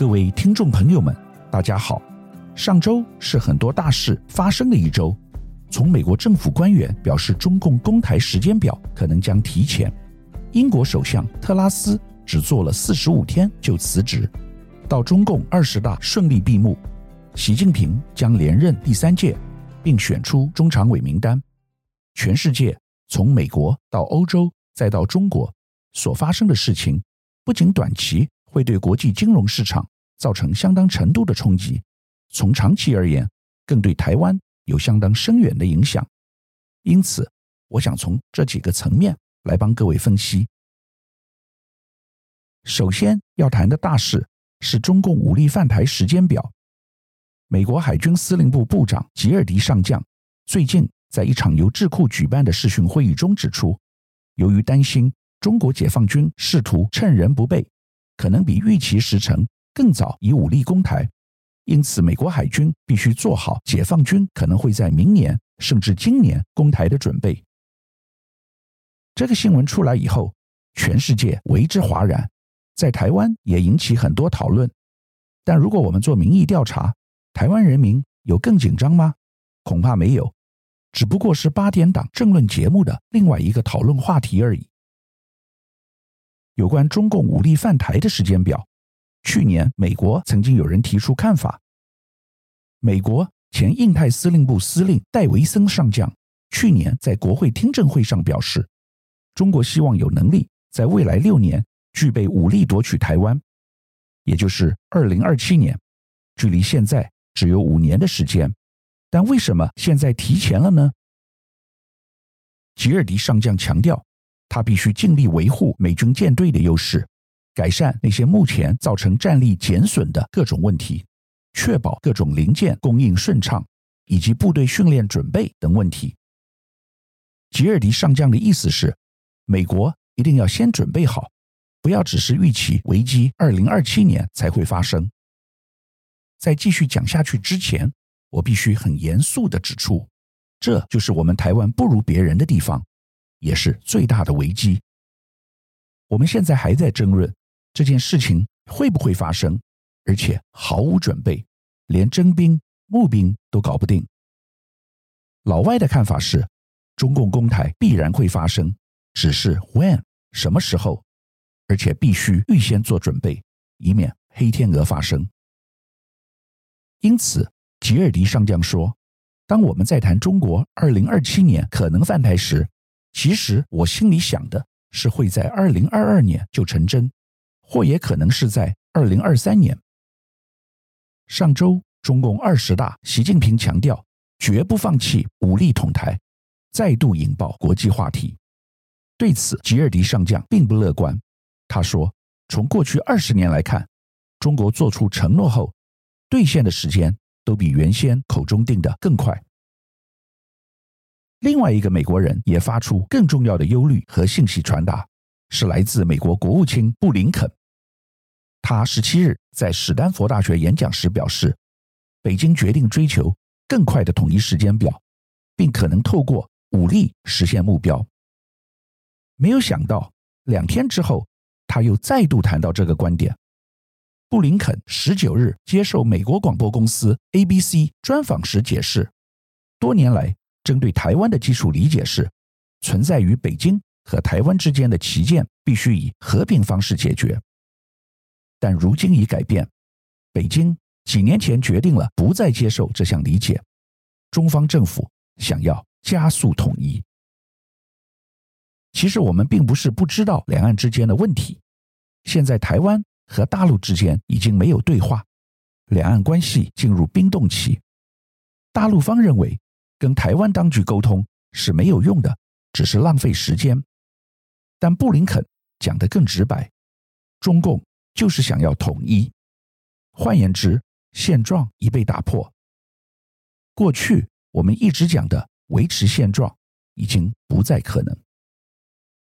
各位听众朋友们，大家好。上周是很多大事发生的一周，从美国政府官员表示中共攻台时间表可能将提前，英国首相特拉斯只做了四十五天就辞职，到中共二十大顺利闭幕，习近平将连任第三届，并选出中常委名单。全世界从美国到欧洲再到中国所发生的事情，不仅短期会对国际金融市场造成相当程度的冲击，从长期而言，更对台湾有相当深远的影响。因此，我想从这几个层面来帮各位分析。首先要谈的大事是中共武力犯台时间表。美国海军司令部部长吉尔迪上将最近在一场由智库举办的视讯会议中指出，由于担心中国解放军试图趁人不备，可能比预期时程更早以武力攻台，因此美国海军必须做好解放军可能会在明年甚至今年攻台的准备。这个新闻出来以后，全世界为之哗然，在台湾也引起很多讨论。但如果我们做民意调查，台湾人民有更紧张吗？恐怕没有。只不过是八点档政论节目的另外一个讨论话题而已。有关中共武力犯台的时间表，去年美国曾经有人提出看法。美国前印太司令部司令戴维森上将去年在国会听证会上表示，中国希望有能力在未来六年具备武力夺取台湾，也就是二零二七年，距离现在只有五年的时间。但为什么现在提前了呢？吉尔迪上将强调，他必须尽力维护美军舰队的优势，改善那些目前造成战力减损的各种问题，确保各种零件供应顺畅，以及部队训练准备等问题。吉尔迪上将的意思是，美国一定要先准备好，不要只是预期危机二零二七年才会发生。在继续讲下去之前，我必须很严肃地指出，这就是我们台湾不如别人的地方，也是最大的危机。我们现在还在争论这件事情会不会发生，而且毫无准备，连征兵募兵都搞不定。老外的看法是，中共攻台必然会发生，只是 when 什么时候，而且必须预先做准备，以免黑天鹅发生。因此。吉尔迪上将说：“当我们在谈中国二零二七年可能犯台时，其实我心里想的是会在二零二二年就成真，或也可能是在二零二三年。”上周中共二十大，习近平强调绝不放弃武力统台，再度引爆国际话题。对此，吉尔迪上将并不乐观。他说：“从过去二十年来看，中国做出承诺后兑现的时间。”都比原先口中定的更快。另外一个美国人也发出更重要的忧虑和信息传达，是来自美国国务卿布林肯。他十七日在史丹佛大学演讲时表示，北京决定追求更快的统一时间表，并可能透过武力实现目标。没有想到，两天之后，他又再度谈到这个观点。布林肯十九日接受美国广播公司 ABC 专访时解释，多年来针对台湾的基础理解是，存在于北京和台湾之间的歧见必须以和平方式解决。但如今已改变，北京几年前决定了不再接受这项理解，中方政府想要加速统一。其实我们并不是不知道两岸之间的问题，现在台湾。和大陆之间已经没有对话，两岸关系进入冰冻期。大陆方认为跟台湾当局沟通是没有用的，只是浪费时间。但布林肯讲得更直白，中共就是想要统一。换言之，现状已被打破。过去我们一直讲的维持现状已经不再可能。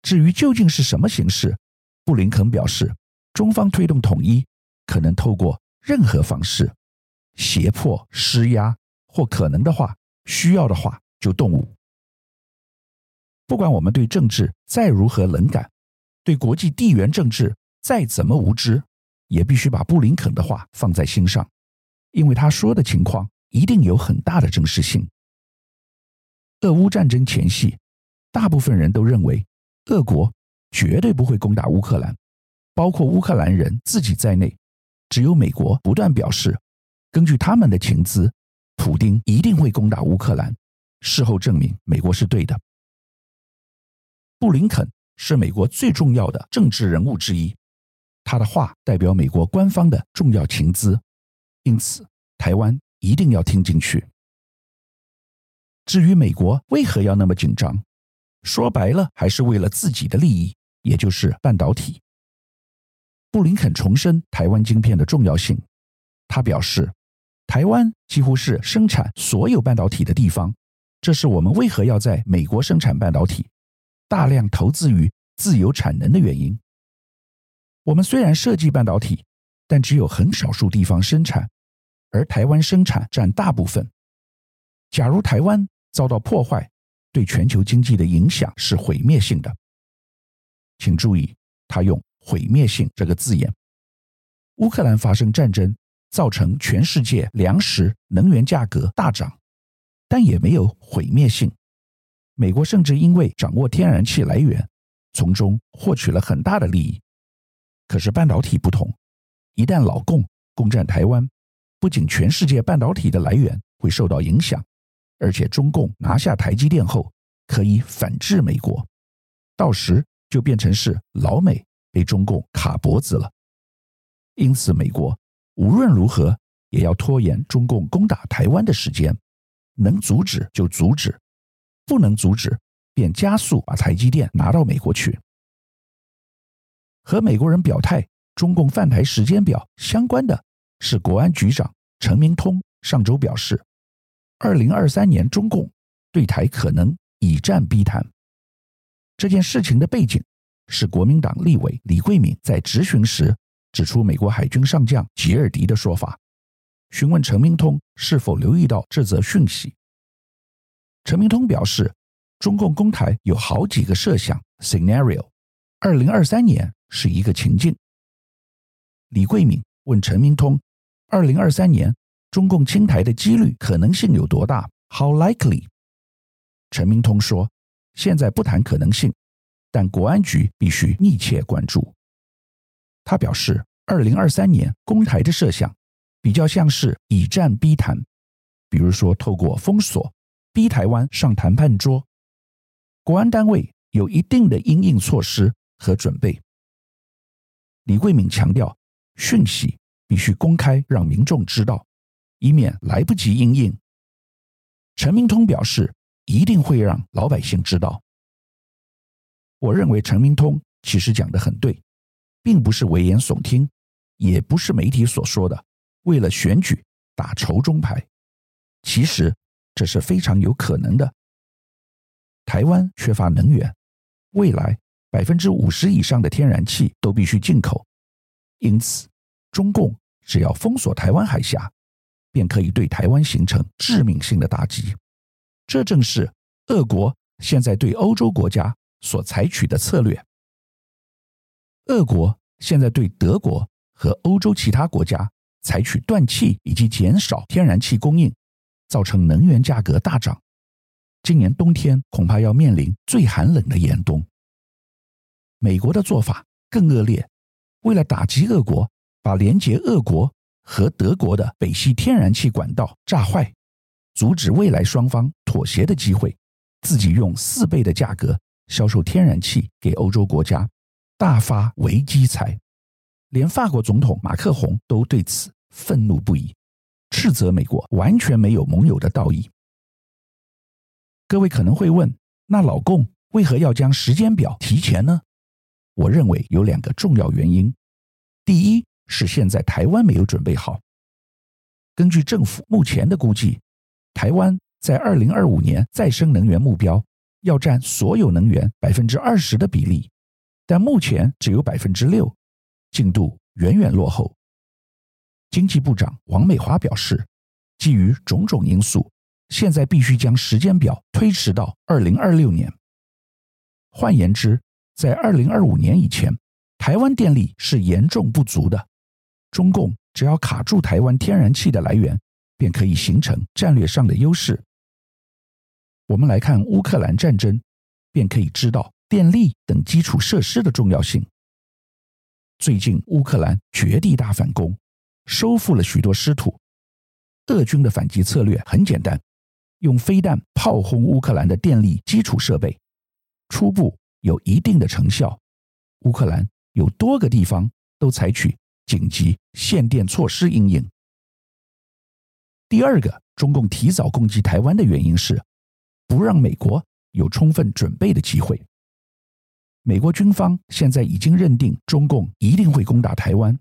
至于究竟是什么形式，布林肯表示。中方推动统一，可能透过任何方式，胁迫、施压，或可能的话，需要的话就动武。不管我们对政治再如何冷感，对国际地缘政治再怎么无知，也必须把布林肯的话放在心上，因为他说的情况一定有很大的真实性。俄乌战争前夕，大部分人都认为俄国绝对不会攻打乌克兰，包括乌克兰人自己在内。只有美国不断表示，根据他们的情资，普丁一定会攻打乌克兰。事后证明，美国是对的。布林肯是美国最重要的政治人物之一，他的话代表美国官方的重要情资，因此台湾一定要听进去。至于美国为何要那么紧张，说白了还是为了自己的利益，也就是半导体。布林肯重申台湾晶片的重要性，他表示，台湾几乎是生产所有半导体的地方，这是我们为何要在美国生产半导体，大量投资于自有产能的原因。我们虽然设计半导体，但只有很少数地方生产，而台湾生产占大部分。假如台湾遭到破坏，对全球经济的影响是毁灭性的。请注意，他用。毁灭性这个字眼，乌克兰发生战争，造成全世界粮食、能源价格大涨，但也没有毁灭性。美国甚至因为掌握天然气来源，从中获取了很大的利益。可是半导体不同，一旦老共攻占台湾，不仅全世界半导体的来源会受到影响，而且中共拿下台积电后，可以反制美国，到时就变成是老美。被中共卡脖子了，因此美国无论如何也要拖延中共攻打台湾的时间，能阻止就阻止，不能阻止便加速把台积电拿到美国去。和美国人表态中共犯台时间表相关的是，国安局长陈明通上周表示，二零二三年中共对台可能以战逼谈。这件事情的背景。是国民党立委李贵敏在质询时指出，美国海军上将吉尔迪的说法，询问陈明通是否留意到这则讯息。陈明通表示，中共攻台有好几个设想 （scenario），二零二三年是一个情境。李桂敏问陈明通，二零二三年中共侵台的几率可能性有多大？How likely？陈明通说，现在不谈可能性。但国安局必须密切关注。他表示，二零二三年公台的设想比较像是以战逼谈，比如说透过封锁逼台湾上谈判桌。国安单位有一定的因应措施和准备。李贵敏强调，讯息必须公开，让民众知道，以免来不及因应。陈明通表示，一定会让老百姓知道。我认为陈明通其实讲得很对，并不是危言耸听，也不是媒体所说的为了选举打仇中牌。其实这是非常有可能的。台湾缺乏能源，未来百分之五十以上的天然气都必须进口，因此中共只要封锁台湾海峡，便可以对台湾形成致命性的打击。这正是俄国现在对欧洲国家。所采取的策略，俄国现在对德国和欧洲其他国家采取断气以及减少天然气供应，造成能源价格大涨。今年冬天恐怕要面临最寒冷的严冬。美国的做法更恶劣，为了打击俄国，把连接俄国和德国的北溪天然气管道炸坏，阻止未来双方妥协的机会，自己用四倍的价格。销售天然气给欧洲国家，大发危机财，连法国总统马克宏都对此愤怒不已，斥责美国完全没有盟友的道义。各位可能会问，那老共为何要将时间表提前呢？我认为有两个重要原因。第一是现在台湾没有准备好。根据政府目前的估计，台湾在二零二五年再生能源目标。要占所有能源百分之二十的比例，但目前只有百分之六，进度远远落后。经济部长王美花表示，基于种种因素，现在必须将时间表推迟到二零二六年。换言之，在二零二五年以前，台湾电力是严重不足的，中共只要卡住台湾天然气的来源，便可以形成战略上的优势。我们来看乌克兰战争，便可以知道电力等基础设施的重要性。最近乌克兰绝地大反攻，收复了许多失土。俄军的反击策略很简单，用飞弹炮轰乌克兰的电力基础设备，初步有一定的成效。乌克兰有多个地方都采取紧急限电措施因应。第二个，中共提早攻击台湾的原因是，不让美国有充分准备的机会。美国军方现在已经认定中共一定会攻打台湾，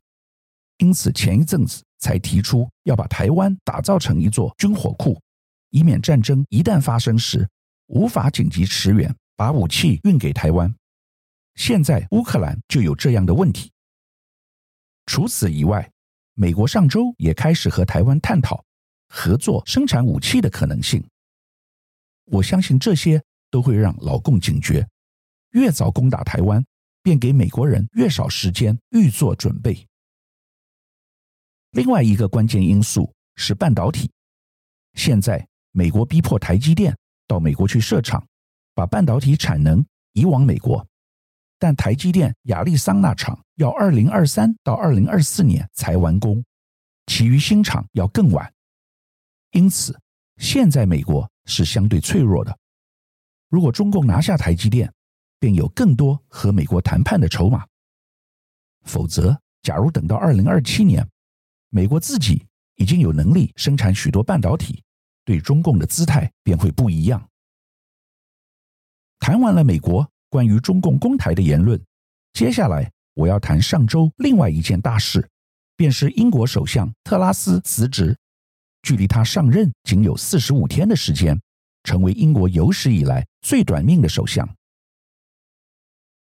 因此前一阵子才提出要把台湾打造成一座军火库，以免战争一旦发生时无法紧急驰援，把武器运给台湾。现在乌克兰就有这样的问题。除此以外，美国上周也开始和台湾探讨合作生产武器的可能性。我相信这些都会让老共警觉。越早攻打台湾，便给美国人越少时间预做准备。另外一个关键因素是半导体。现在美国逼迫台积电到美国去设厂，把半导体产能移往美国，但台积电亚利桑那厂要二零二三到二零二四年才完工，其余新厂要更晚。因此，现在美国是相对脆弱的。如果中共拿下台积电，便有更多和美国谈判的筹码。否则，假如等到二零二七年，美国自己已经有能力生产许多半导体，对中共的姿态便会不一样。谈完了美国关于中共攻台的言论，接下来我要谈上周另外一件大事，便是英国首相特拉斯辞职，距离他上任仅有四十五天的时间，成为英国有史以来最短命的首相。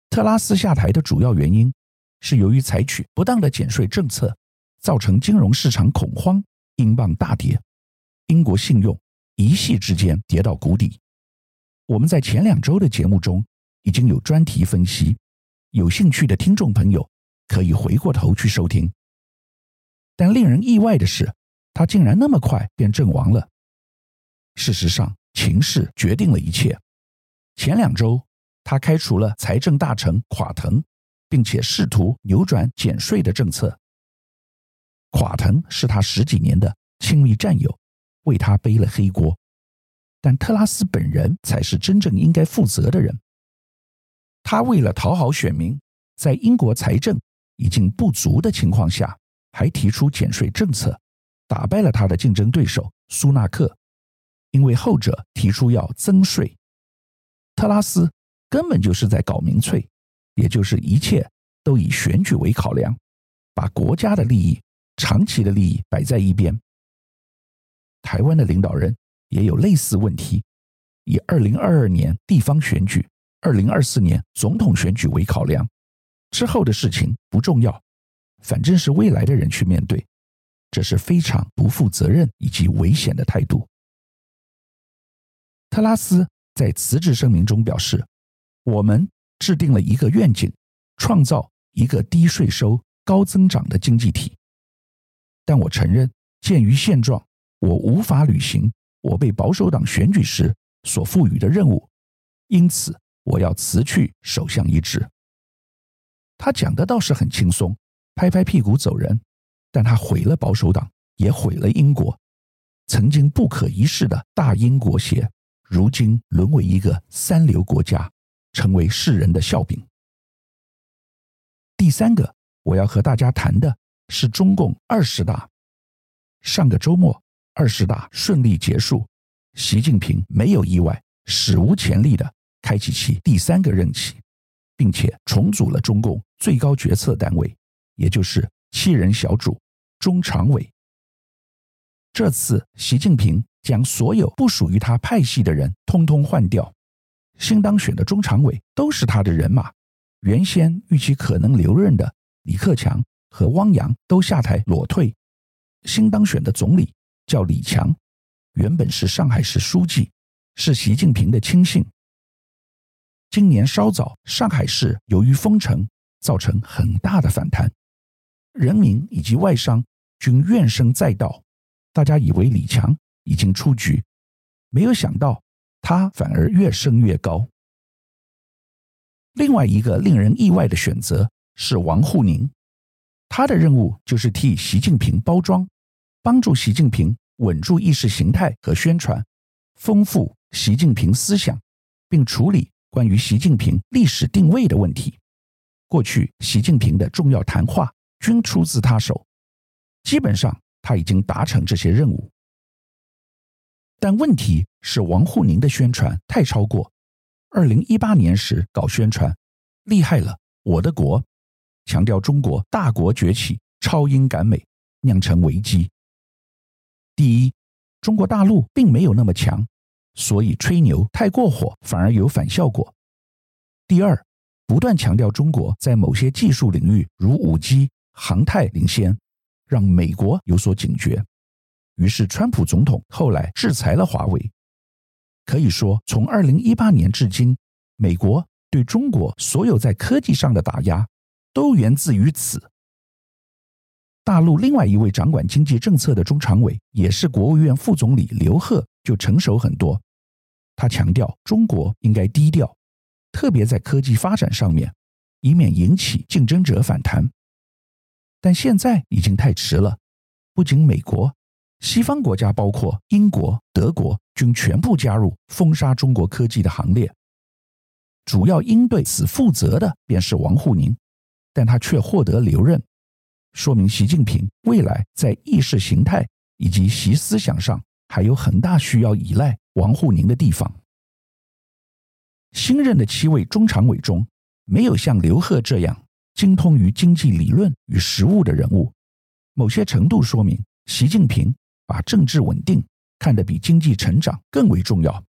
特拉斯下台的主要原因是由于采取不当的减税政策，造成金融市场恐慌，英镑大跌，英国信用一夕之间跌到谷底。我们在前两周的节目中已经有专题分析，有兴趣的听众朋友可以回过头去收听。但令人意外的是，他竟然那么快便阵亡了。事实上，情势决定了一切。前两周。他开除了财政大臣垮腾，并且试图扭转减税的政策。垮腾是他十几年的亲密战友，为他背了黑锅。但特拉斯本人才是真正应该负责的人。他为了讨好选民，在英国财政已经不足的情况下，还提出减税政策，打败了他的竞争对手苏纳克，因为后者提出要增税。特拉斯。根本就是在搞民粹，也就是一切都以选举为考量，把国家的利益、长期的利益摆在一边。台湾的领导人也有类似问题，以二零二二年地方选举、二零二四年总统选举为考量，之后的事情不重要，反正是未来的人去面对，这是非常不负责任以及危险的态度。特拉斯在辞职声明中表示。我们制定了一个愿景，创造一个低税收、高增长的经济体。但我承认，鉴于现状，我无法履行我被保守党选举时所赋予的任务，因此我要辞去首相一职。他讲的倒是很轻松，拍拍屁股走人，但他毁了保守党，也毁了英国。曾经不可一世的大英国协，如今沦为一个三流国家。成为世人的笑柄。第三个，我要和大家谈的是中共二十大。上个周末，二十大顺利结束，习近平没有意外，史无前例的开启其第三个任期，并且重组了中共最高决策单位，也就是七人小组中常委。这次，习近平将所有不属于他派系的人通通换掉。新当选的中常委都是他的人马，原先预期可能留任的李克强和汪洋都下台裸退。新当选的总理叫李强，原本是上海市书记，是习近平的亲信。今年稍早，上海市由于封城造成很大的反弹，人民以及外商均怨声载道，大家以为李强已经出局，没有想到他反而越升越高。另外一个令人意外的选择是王沪宁，他的任务就是替习近平包装，帮助习近平稳住意识形态和宣传，丰富习近平思想，并处理关于习近平历史定位的问题。过去习近平的重要谈话均出自他手，基本上他已经达成这些任务。但问题是，王沪宁的宣传太超过。二零一八年时搞宣传，厉害了，我的国，强调中国大国崛起，超英赶美，酿成危机。第一，中国大陆并没有那么强，所以吹牛太过火，反而有反效果。第二，不断强调中国在某些技术领域，如五 G、航太领先，让美国有所警觉。于是，川普总统后来制裁了华为。可以说，从二零一八年至今，美国对中国所有在科技上的打压，都源自于此。大陆另外一位掌管经济政策的中常委，也是国务院副总理刘鹤，就成熟很多。他强调，中国应该低调，特别在科技发展上面，以免引起竞争者反弹。但现在已经太迟了，不仅美国。西方国家包括英国、德国，均全部加入封杀中国科技的行列。主要应对此负责的便是王沪宁，但他却获得留任，说明习近平未来在意识形态以及习思想上还有很大需要依赖王沪宁的地方。新任的七位中常委中，没有像刘鹤这样精通于经济理论与实务的人物，某些程度说明习近平。把政治稳定看得比经济成长更为重要。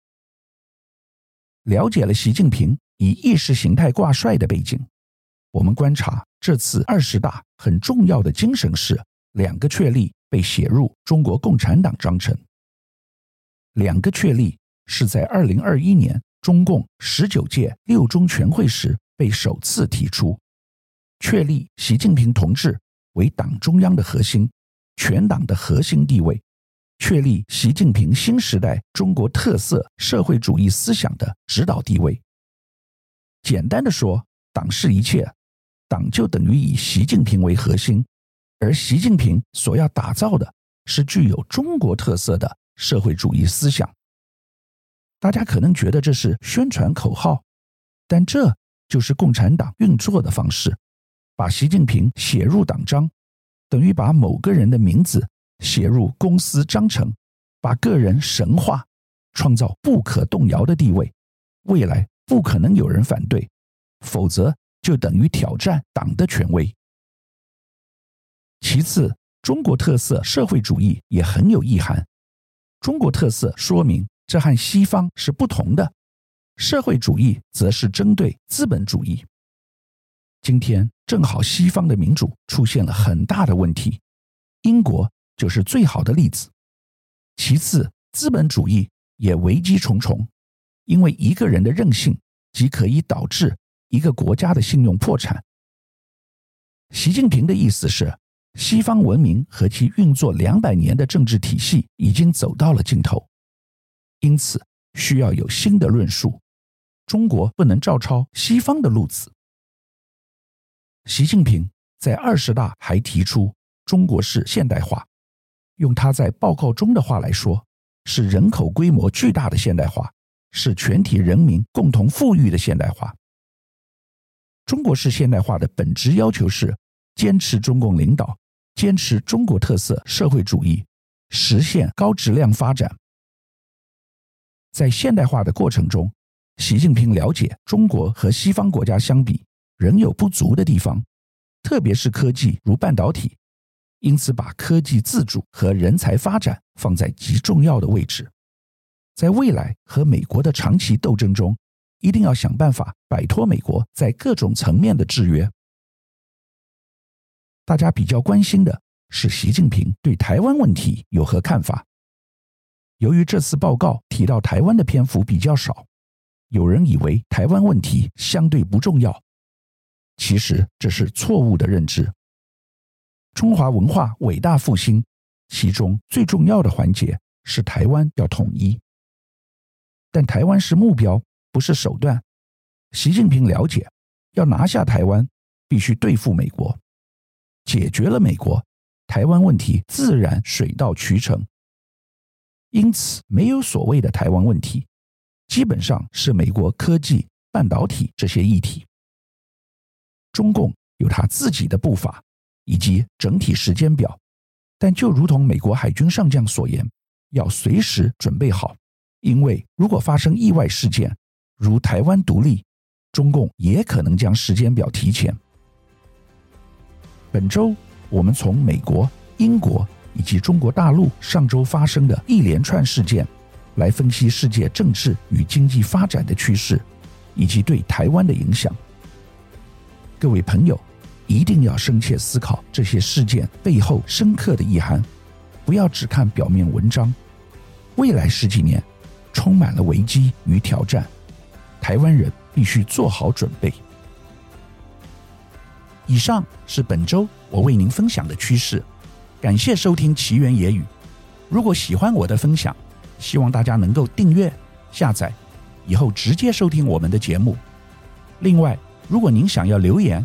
了解了习近平以意识形态挂帅的背景，我们观察这次二十大很重要的精神是两个确立被写入中国共产党章程。两个确立是在二零二一年中共十九届六中全会时被首次提出，确立习近平同志为党中央的核心，全党的核心地位。确立习近平新时代中国特色社会主义思想的指导地位。简单的说，党是一切，党就等于以习近平为核心，而习近平所要打造的是具有中国特色的社会主义思想。大家可能觉得这是宣传口号，但这就是共产党运作的方式，把习近平写入党章，等于把某个人的名字。写入公司章程，把个人神化，创造不可动摇的地位，未来不可能有人反对，否则就等于挑战党的权威。其次，中国特色社会主义也很有意涵。中国特色说明这和西方是不同的，社会主义则是针对资本主义。今天正好西方的民主出现了很大的问题，英国。就是最好的例子。其次，资本主义也危机重重，因为一个人的任性即可以导致一个国家的信用破产。习近平的意思是，西方文明和其运作两百年的政治体系已经走到了尽头，因此需要有新的论述。中国不能照抄西方的路子。习近平在二十大还提出中国式现代化。用他在报告中的话来说，是人口规模巨大的现代化，是全体人民共同富裕的现代化。中国式现代化的本质要求是坚持中共领导，坚持中国特色社会主义，实现高质量发展。在现代化的过程中，习近平了解中国和西方国家相比仍有不足的地方，特别是科技如半导体。因此，把科技自主和人才发展放在极重要的位置。在未来和美国的长期斗争中，一定要想办法摆脱美国在各种层面的制约。大家比较关心的是，习近平对台湾问题有何看法？由于这次报告提到台湾的篇幅比较少，有人以为台湾问题相对不重要。其实这是错误的认知。中华文化伟大复兴，其中最重要的环节是台湾要统一。但台湾是目标，不是手段。习近平了解，要拿下台湾，必须对付美国。解决了美国，台湾问题自然水到渠成。因此，没有所谓的台湾问题，基本上是美国科技、半导体这些议题。中共有他自己的步伐以及整体时间表，但就如同美国海军上将所言，要随时准备好，因为如果发生意外事件，如台湾独立，中共也可能将时间表提前。本周，我们从美国、英国以及中国大陆上周发生的一连串事件，来分析世界政治与经济发展的趋势，以及对台湾的影响。各位朋友，一定要深切思考这些事件背后深刻的意涵，不要只看表面文章。未来十几年充满了危机与挑战，台湾人必须做好准备。以上是本周我为您分享的趋势，感谢收听奇缘野语。如果喜欢我的分享，希望大家能够订阅、下载，以后直接收听我们的节目。另外，如果您想要留言